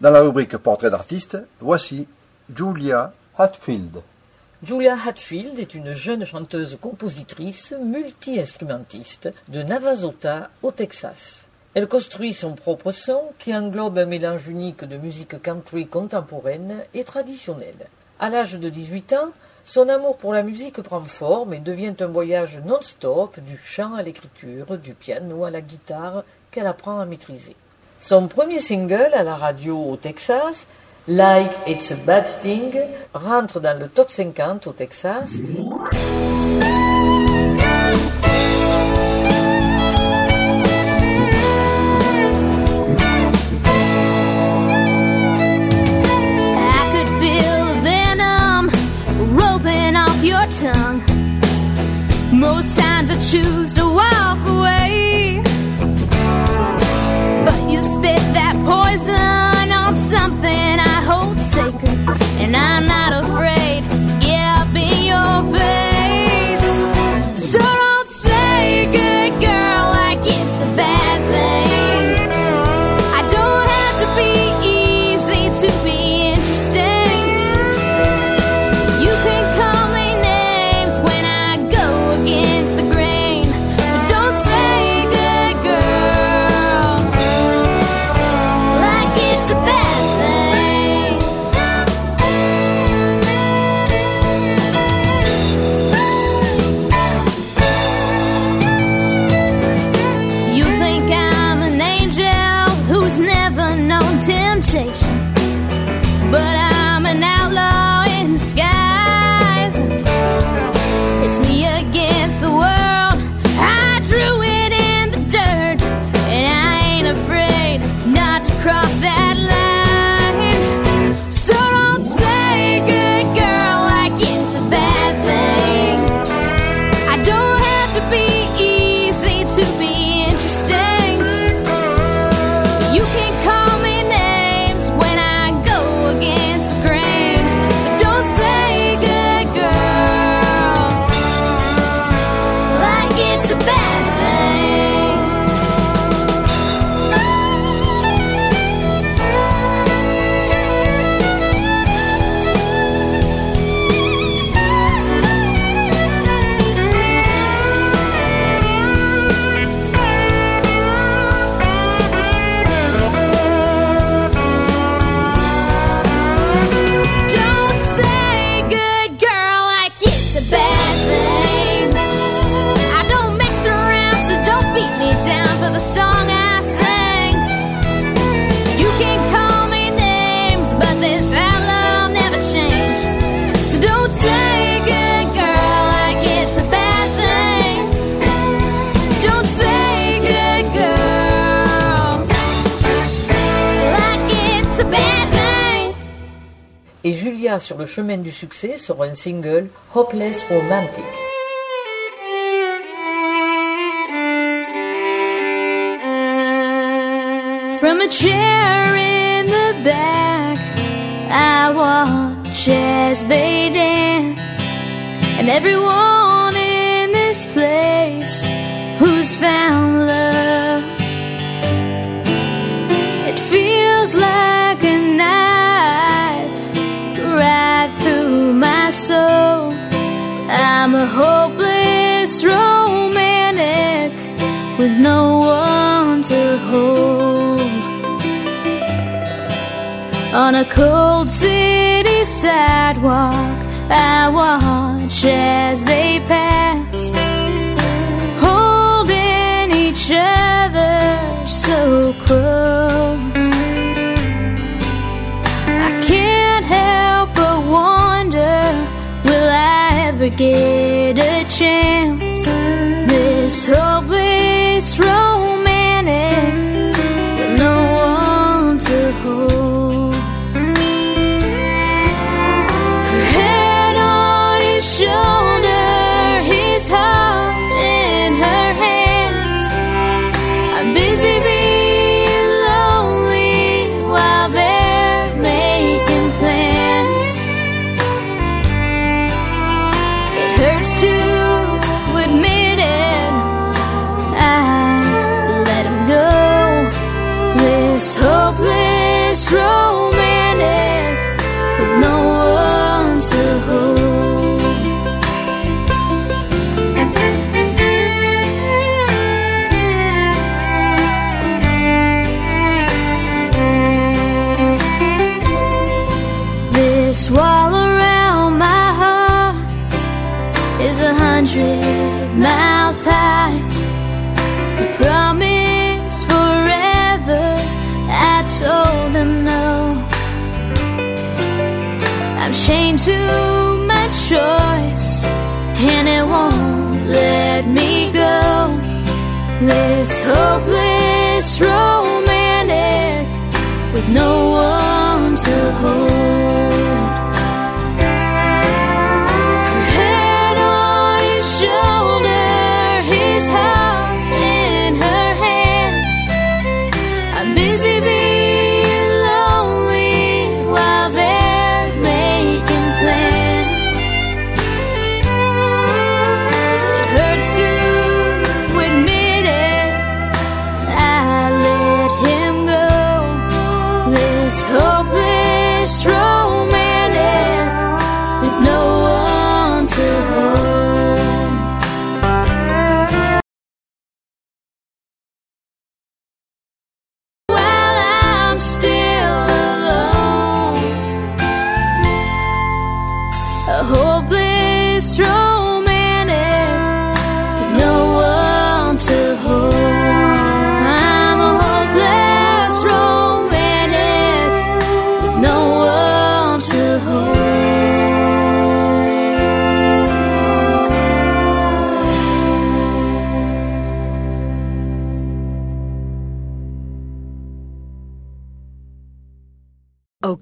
Dans la rubrique Portrait d'artiste, voici Julia Hatfield. Julia Hatfield est une jeune chanteuse-compositrice multi-instrumentiste de Navasota au Texas. Elle construit son propre son qui englobe un mélange unique de musique country contemporaine et traditionnelle. À l'âge de 18 ans, son amour pour la musique prend forme et devient un voyage non-stop du chant à l'écriture, du piano à la guitare qu'elle apprend à maîtriser. Son premier single à la radio au Texas, Like It's a Bad Thing, rentre dans le top 50 au Texas. Most times I choose to walk away. Poison on something I hold sacred, and I'm not afraid. Get up in your face. But I'm Et Julia sur le chemin du succès sera un single Hopeless Romantic. From a chair in the back, I watch as they dance. And everyone in this place who's found love, with no one to hold. On a cold city sidewalk, I watch as they pass, holding each other so close. I can't help but wonder, will I ever get a chance? This hopeless romantic a hopeless romantic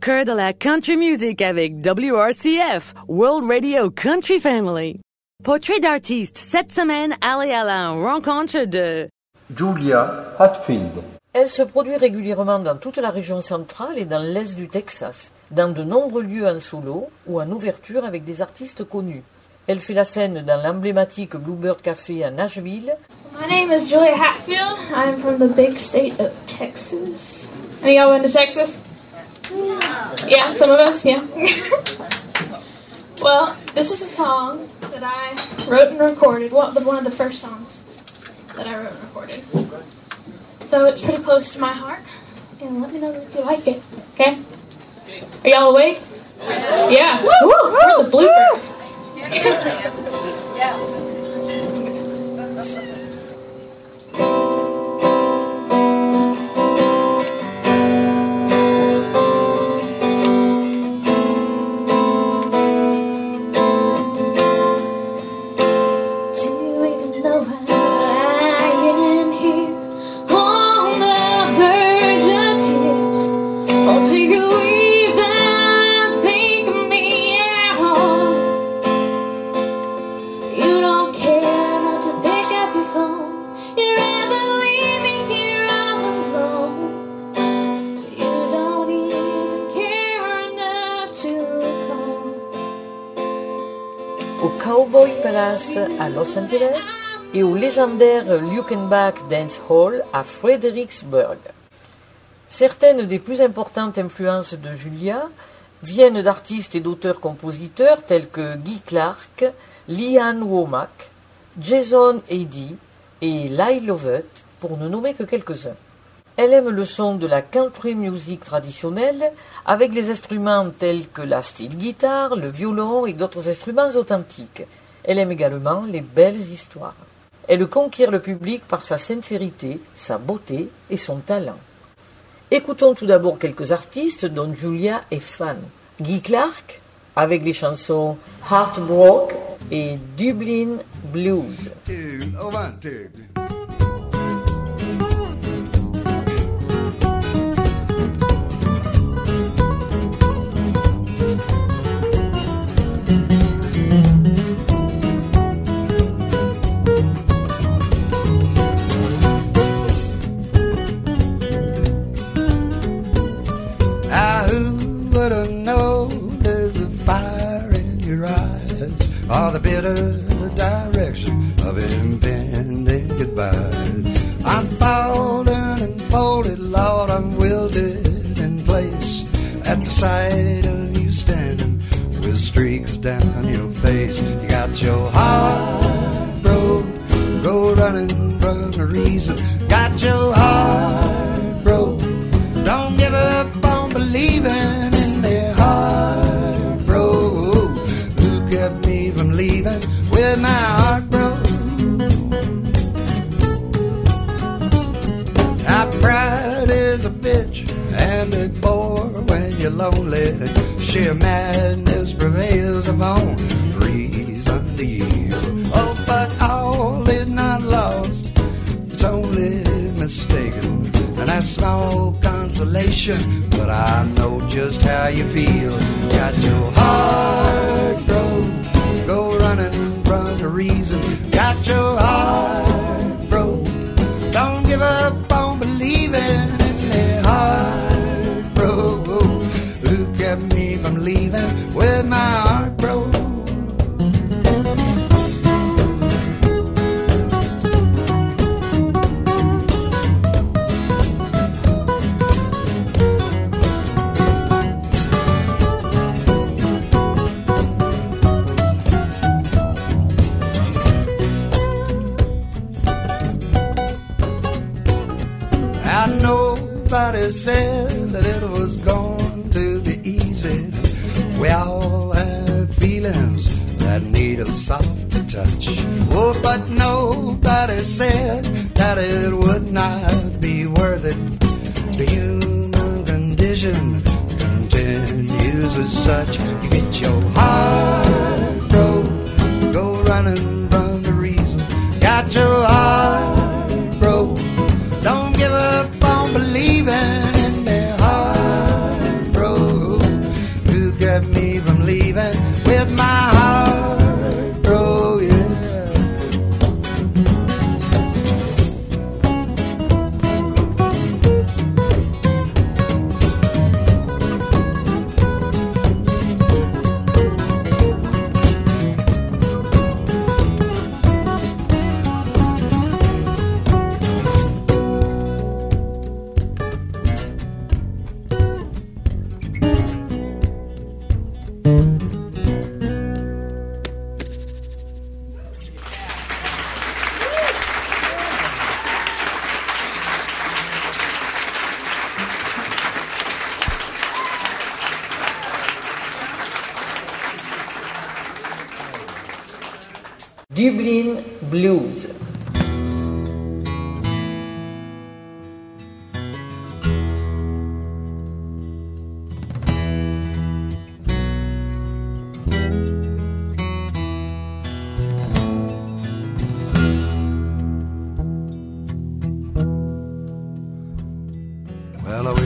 cœur de la country music avec WRCF, World Radio Country Family. Portrait d'artiste, cette semaine, allez à la rencontre de... Julia Hatfield. Elle se produit régulièrement dans toute la région centrale et dans l'est du Texas, dans de nombreux lieux en solo ou en ouverture avec des artistes connus. Elle fait la scène dans l'emblématique Bluebird Café à Nashville, My name is Julia Hatfield. I'm from the big state of Texas. Any y'all been to Texas? Yeah, some of us, yeah. well, this is a song that I wrote and recorded. Well, one of the first songs that I wrote and recorded. So it's pretty close to my heart. And let me know if you like it. Okay? Are y'all awake? Yeah. Woo! We're the blooper. Do Et au légendaire Luckenbach Dance Hall à Fredericksburg. Certaines des plus importantes influences de Julia viennent d'artistes et d'auteurs-compositeurs tels que Guy Clark, Leanne Womack, Jason Eddy et Lyle Lovett, pour ne nommer que quelques-uns. Elle aime le son de la country music traditionnelle avec les instruments tels que la steel guitar, le violon et d'autres instruments authentiques. Elle aime également les belles histoires. Elle conquiert le public par sa sincérité, sa beauté et son talent. Écoutons tout d'abord quelques artistes dont Julia est fan. Guy Clark avec les chansons Heartbroke et Dublin Blues. Or the bitter direction of impending goodbye? I'm falling and folded, Lord, I'm wilted in place at the sight of you standing with streaks down your face. You got your heart broke, go running from the reason. Got your Sheer madness prevails upon reason to. Oh, but all is not lost. It's only mistaken. And that's small consolation. But I know just how you feel. Got your heart to be easy. We all have feelings that need a softer touch. Oh, but nobody said that it would not be worth it. The human condition continues as such.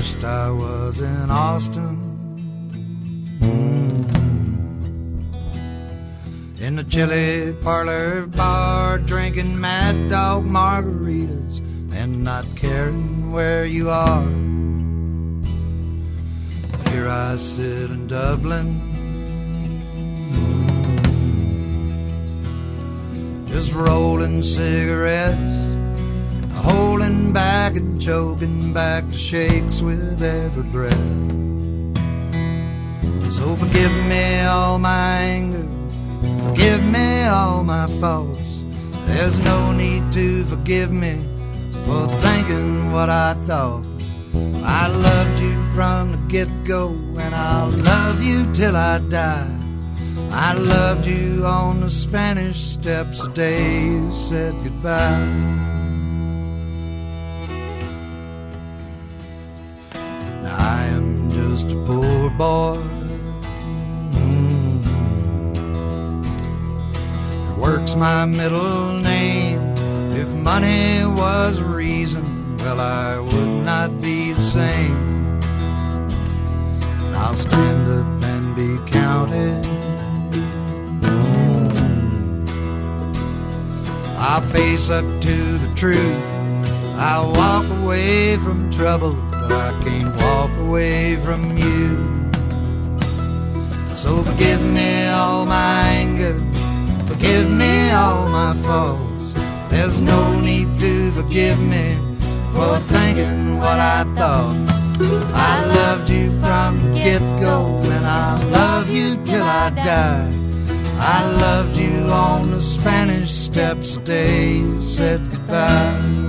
Wished I was in Austin. Mm. In the chili parlor bar, drinking mad dog margaritas and not caring where you are. Here I sit in Dublin. Mm. Just rolling cigarettes holding back and choking back the shakes with every breath. So forgive me all my anger, forgive me all my faults. There's no need to forgive me for thinking what I thought. I loved you from the get go, and I'll love you till I die. I loved you on the Spanish steps the day you said goodbye. Boy. Mm. It works my middle name. If money was a reason, well, I would not be the same. I'll stand up and be counted. Mm. I'll face up to the truth. I'll walk away from trouble, but I can't walk away from you. My faults. There's no need to forgive me for thinking what I thought. I loved you from the get go, and I'll love you till I die. I loved you on the Spanish steps the day you said goodbye.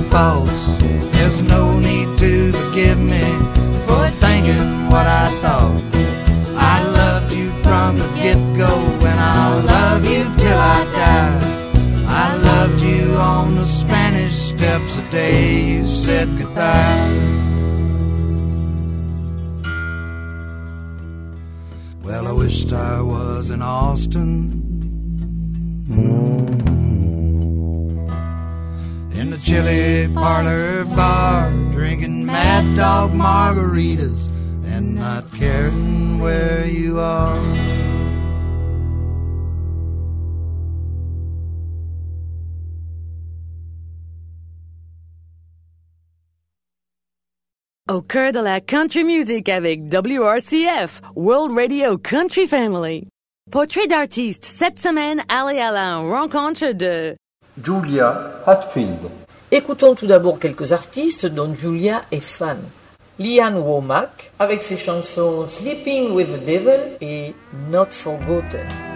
my faults. There's no need to forgive me for thinking what I thought. I loved you from the get go, and I'll love you till I die. I loved you on the Spanish steps the day you said goodbye. Well, I wished I was in Austin. Mm chili parlor bar, drinking mad dog margaritas and not caring where you are. Au cœur de la country music avec WRCF, World Radio Country Family. Portrait d'artiste, cette semaine, allez à la rencontre de Julia Hatfield. Écoutons tout d'abord quelques artistes dont Julia est fan. Liane Womack avec ses chansons Sleeping with the Devil et Not Forgotten.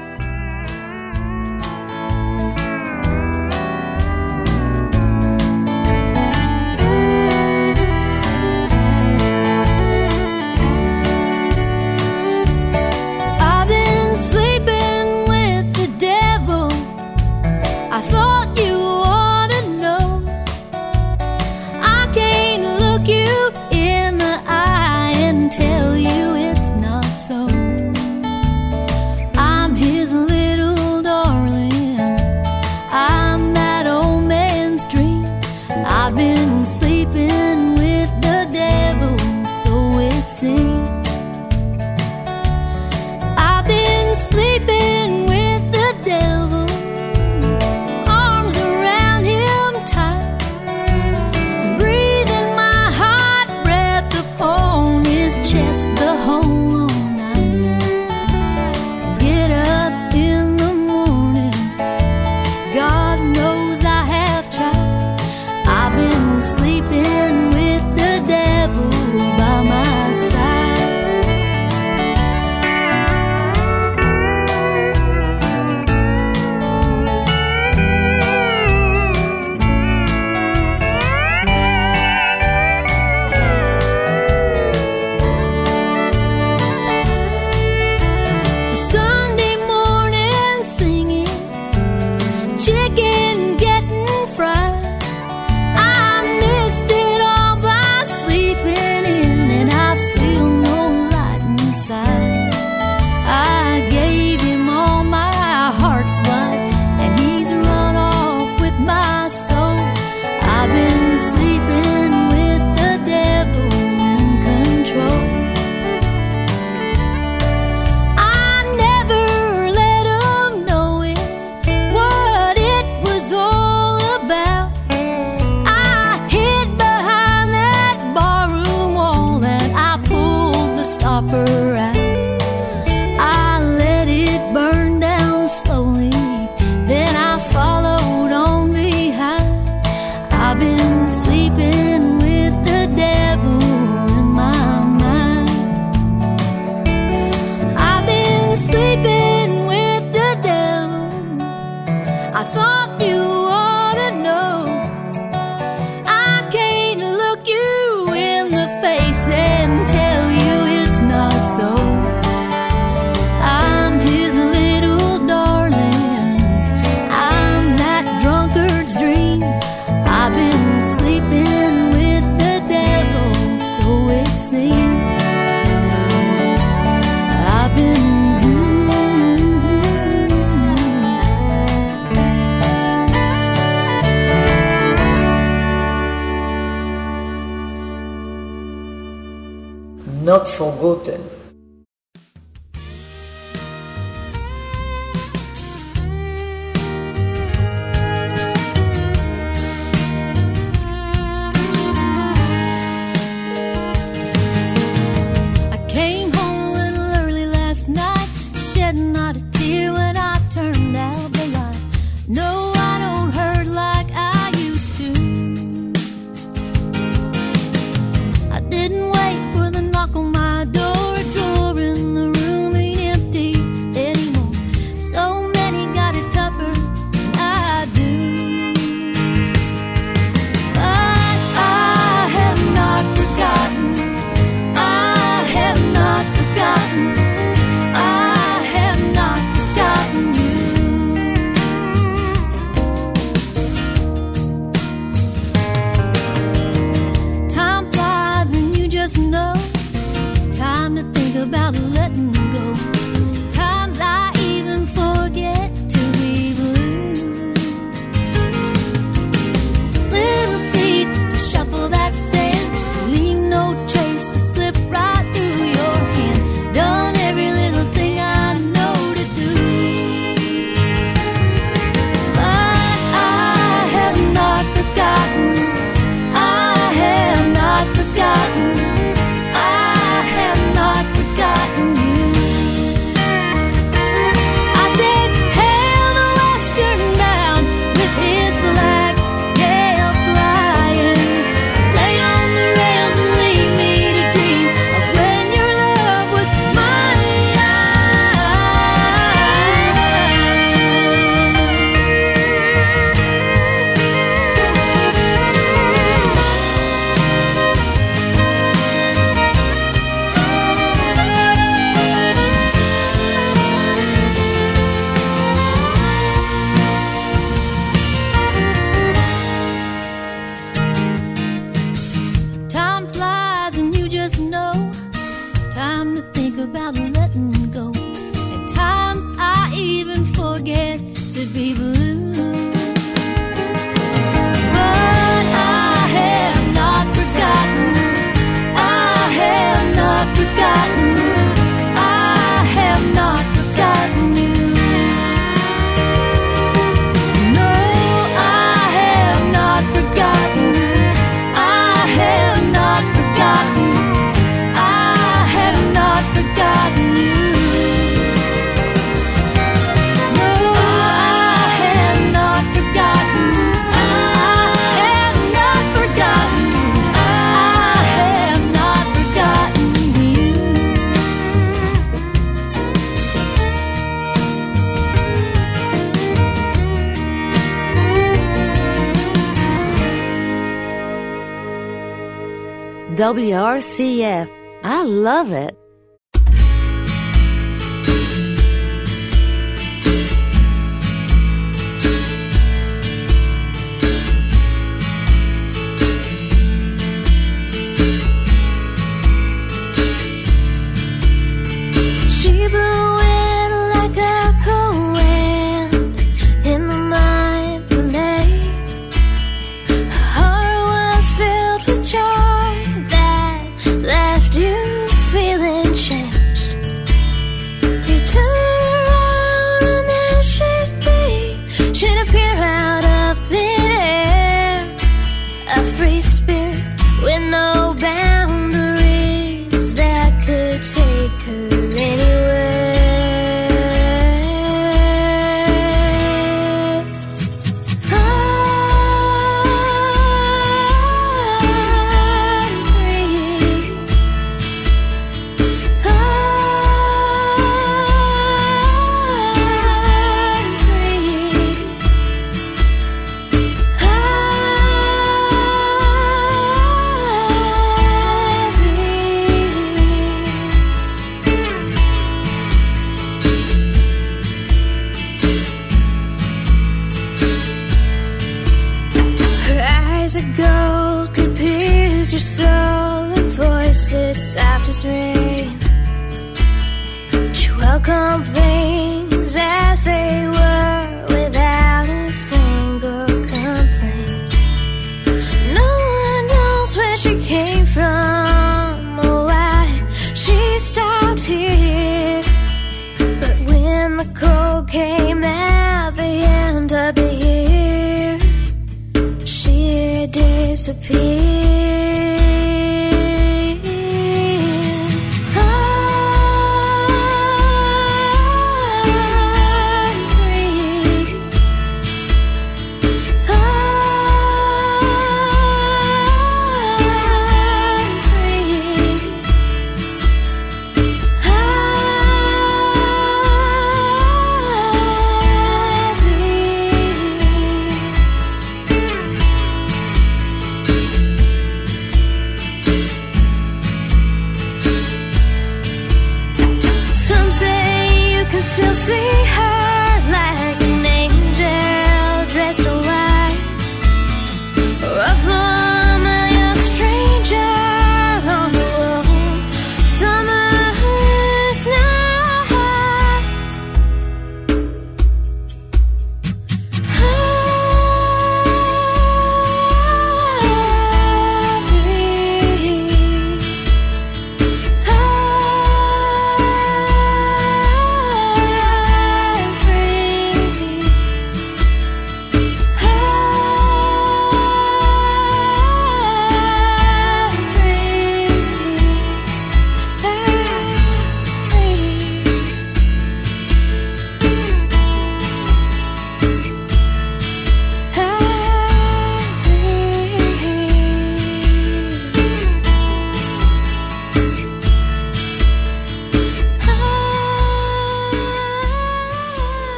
About WRCF. I love it.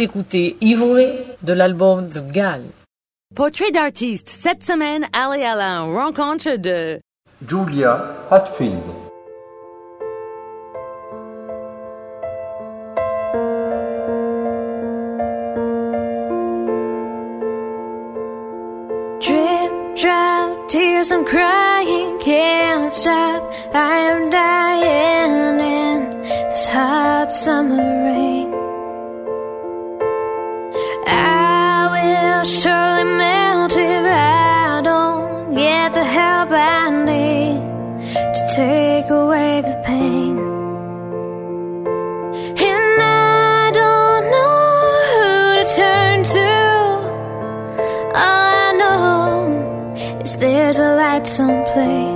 D'écouter Ivory de l'album The Gal. Portrait d'artiste, cette semaine, allez à la rencontre de Julia Hatfield. Drip, drop, tears, I'm crying, can't stop. I am dying in this hot summer will surely melt if I don't get the help I need to take away the pain. And I don't know who to turn to. All I know is there's a light someplace.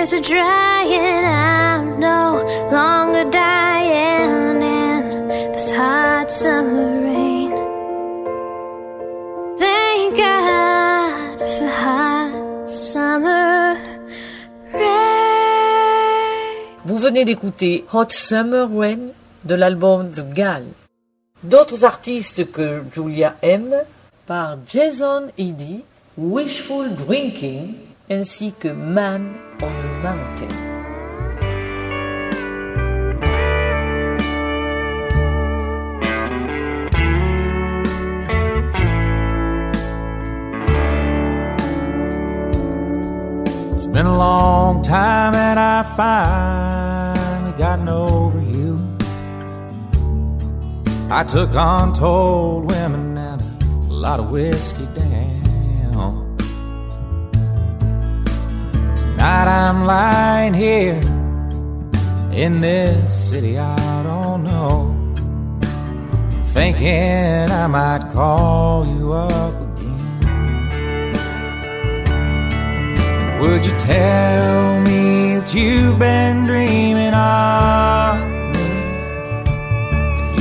Tears are drying. I'm no longer dying in this hot summer rain. Thank God for hot summer rain. Vous venez d'écouter Hot Summer Rain de l'album The Gal. D'autres artistes que Julia aime par Jason Eddy, Wishful Drinking ainsi que Man on a Mountain. It's been a long time and I finally gotten over you. I took on untold women and a lot of whiskey down. Tonight I'm lying here in this city I don't know, thinking I might call you up again. Would you tell me that you've been dreaming of me?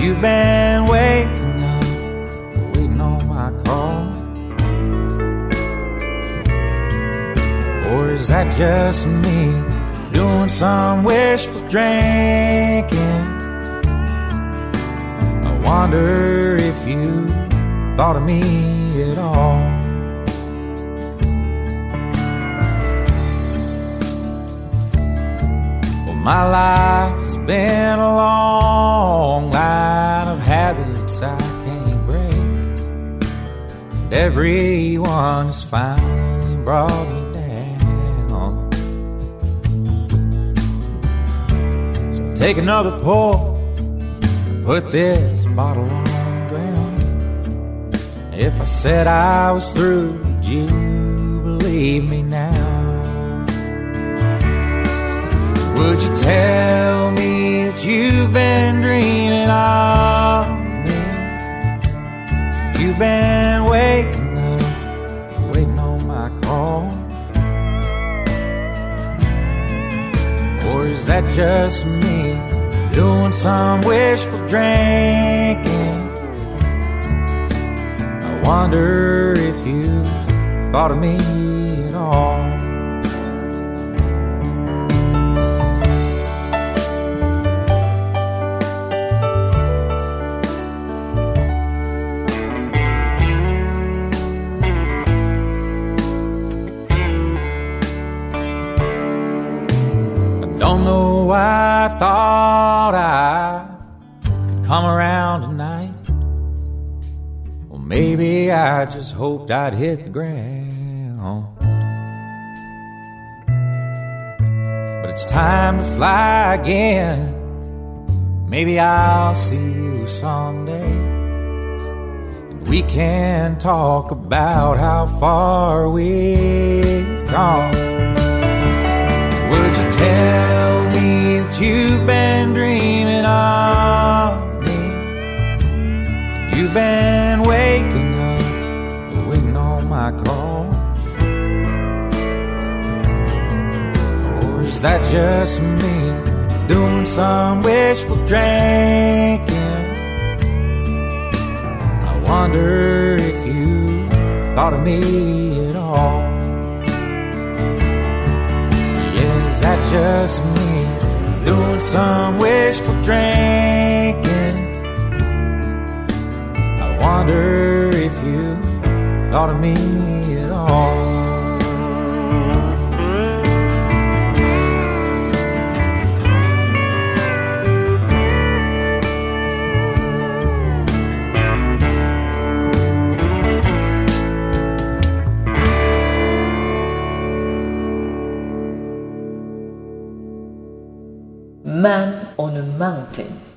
You've been waiting is that just me doing some wishful drinking? I wonder if you thought of me at all. Well, my life's been a long line of habits I can't break. And everyone has finally brought me take another pull, put this bottle on the ground. If I said I was through, would you believe me now? Would you tell me that you've been dreaming of me? You've been waking up, waiting on my call. Or is that just me doing some wishful drinking? I wonder if you thought of me at all. I Don't know I thought I could come around tonight. Well, maybe I just hoped I'd hit the ground. But it's time to fly again. Maybe I'll see you someday. And we can talk about how far we've gone. That you've been dreaming of me? You've been waking up, waiting on my call. Or is that just me doing some wishful drinking? I wonder if you thought of me at all. Is that just me doing some wishful drinking? I wonder if you thought of me at all. Man on a Mountain.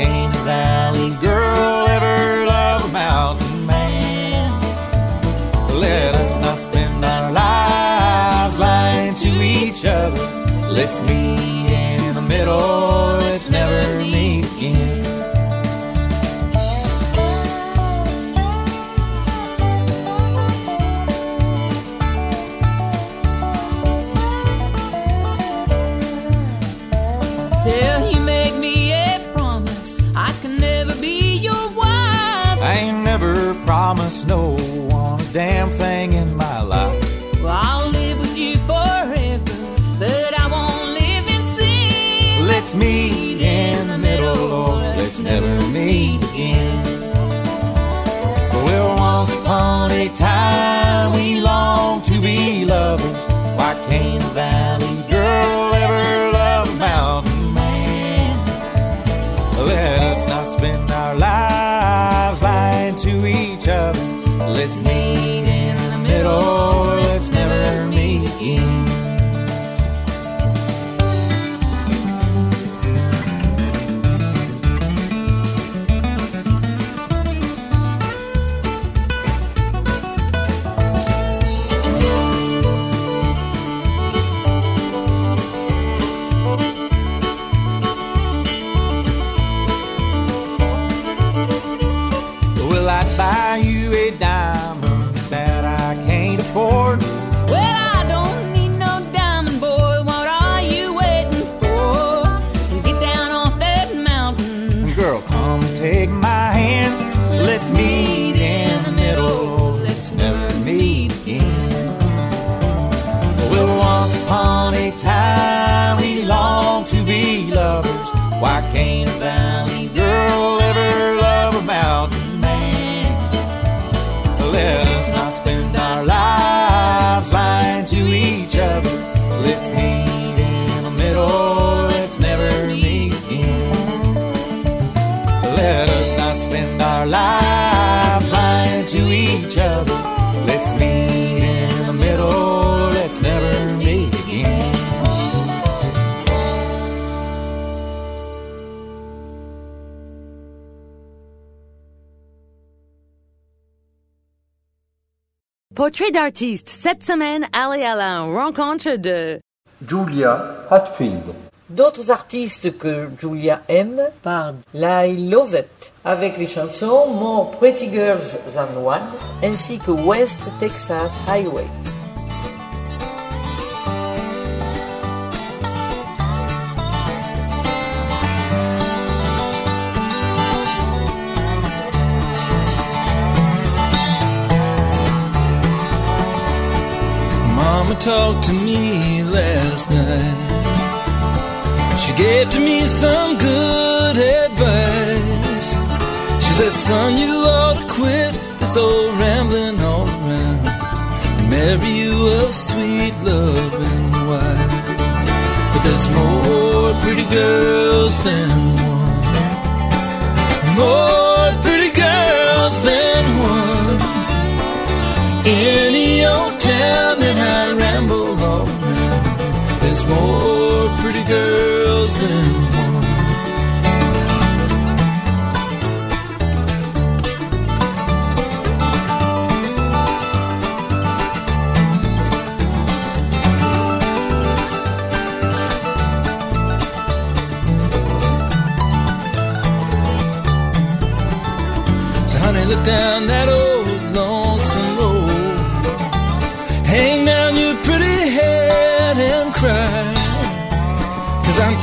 Can't a valley girl ever love a mountain man? Let us not spend our lives lying to each other. Let's meet in the middle, let's never meet again. valley girl ever love a mountain man. Let's not spend our lives lying to each other. Let's meet in the middle. Let's never meet again. Portrait d'artiste. Cette semaine, allez à la rencontre de... Julia Hatfield. D'autres artistes que Julia aime par I Love It, avec les chansons More Pretty Girls Than One ainsi que West Texas Highway. Talked to me last night. She gave to me some good advice. She said, Son, you ought to quit this old rambling all around and marry you a sweet loving wife. But there's more pretty girls than one. More pretty more pretty girls than one. So honey, look down that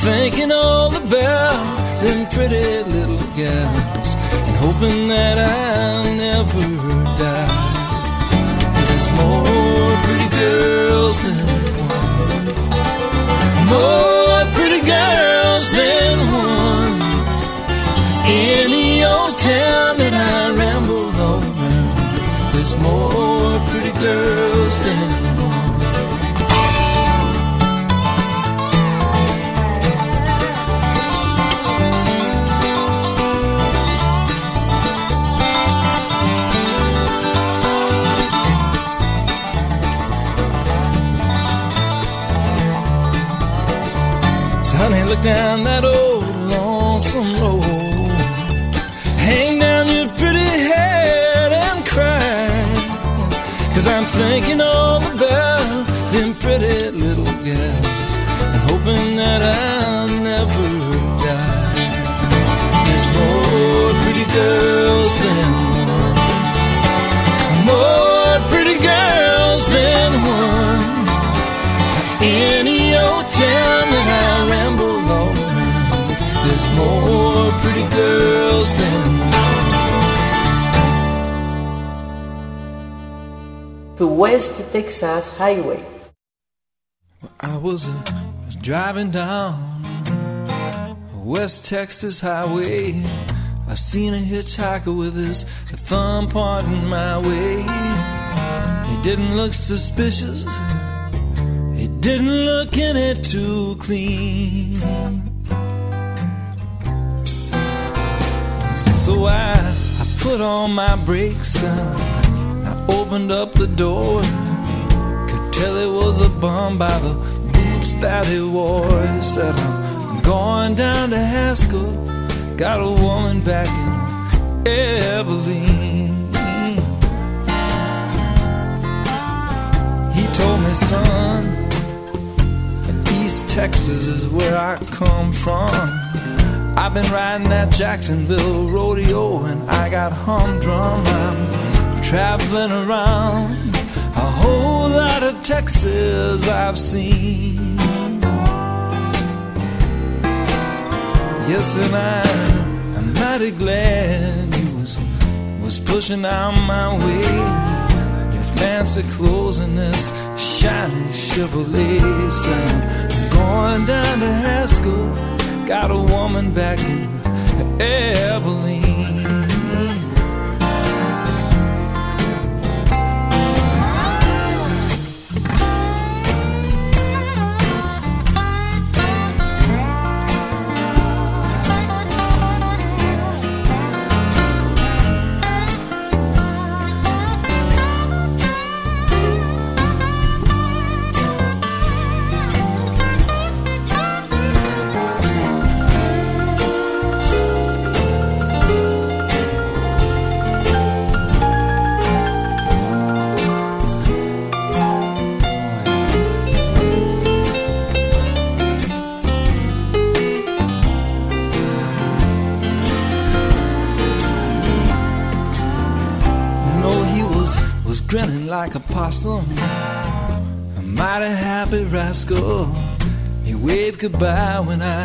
thinking all about them pretty little gals and hoping that I'll never die. Down that old West Texas Highway. I was, uh, was driving down West Texas Highway. I seen a hitchhiker with his thumb pointing my way. He didn't look suspicious. He didn't look any too clean. So I, I put on my brakes I opened up the door. Could tell it was a bum by the boots that he wore. He said, I'm going down to Haskell. Got a woman back in Abilene. He told me, son, East Texas is where I come from. I've been riding that Jacksonville rodeo and I got humdrum. I'm traveling around a whole lot of Texas I've seen. Yes, and I, I'm mighty glad you was was pushing out my way. Your fancy clothes and this shiny Chevrolet. So I'm going down to Haskell. Got a woman back in Abilene. Like a mighty happy rascal. He waved goodbye when I,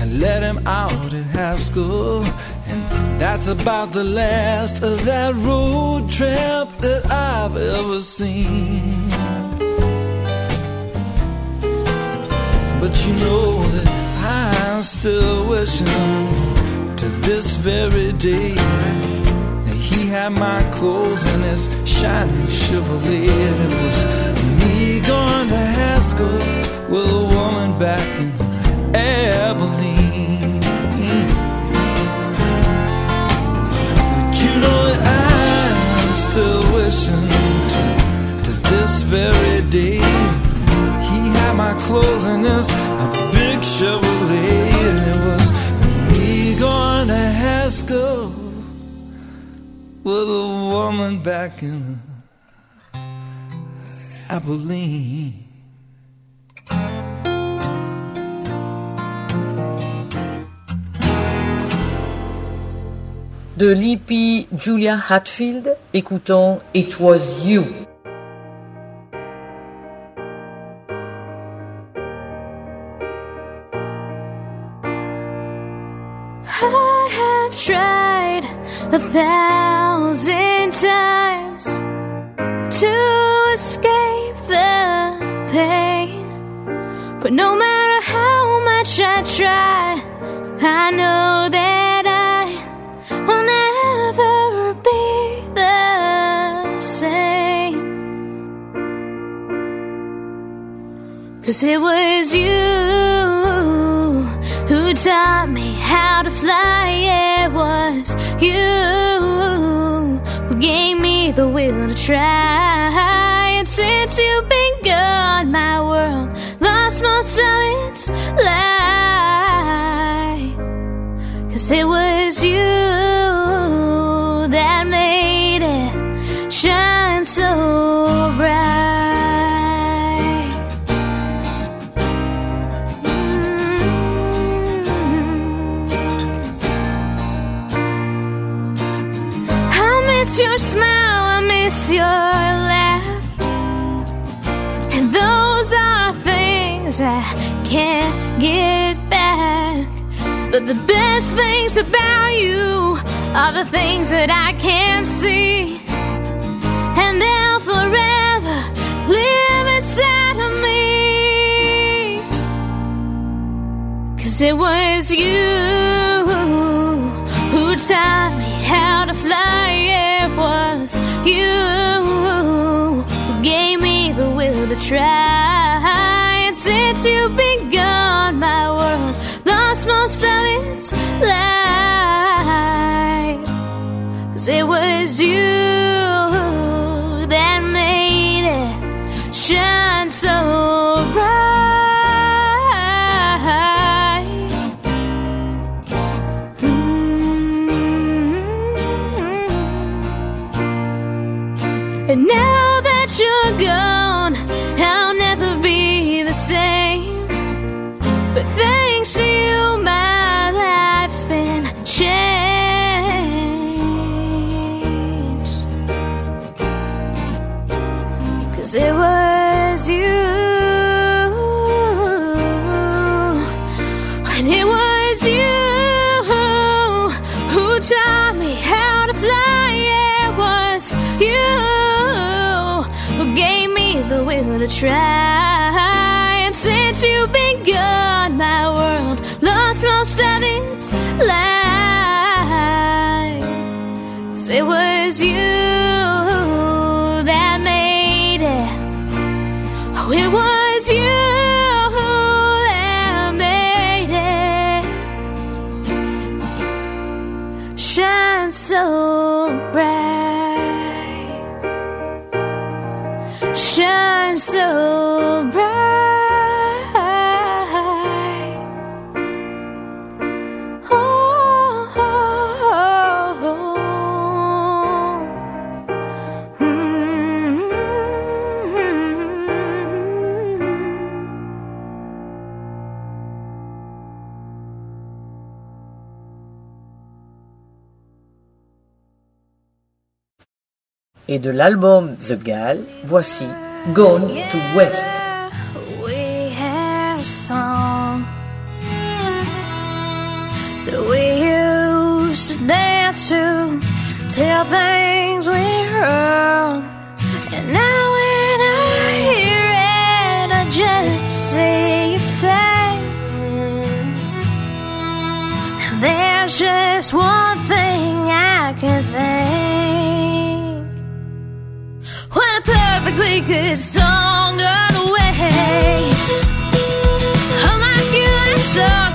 I let him out at Haskell, and that's about the last of that road tramp that I've ever seen. But you know that I'm still wishing to this very day that he had my clothes and his shiny Chevrolet. And it was me going to Haskell with a woman back in Abilene. But you know that I'm still wishing to, to this very day. He had my clothes and his a big Chevrolet. And it was me going to Haskell with a woman back in Abilene. De l'hippie Julia Hatfield, écoutons It Was You. I have tried a thousand times to escape the pain. But no matter how much I try, I know that I will never be the same. Cause it was you taught me how to fly. It was you who gave me the will to try. And since you've been gone, my world lost most of its light. Cause it was you can't get back. But the best things about you are the things that I can't see. And they'll forever live inside of me. Cause it was you who taught me how to fly. It was you who gave me the will to try. Since you've been gone, my world lost most of its light. Cause it was you. gonna try. And since you've been gone, my world lost most of its light. et de l'album The Gal, voici Gone to West. We have song that we used to dance to, tell things we heard, and now when I hear it, I just see your face. There's just one thing I can think. good song always. I like you that song.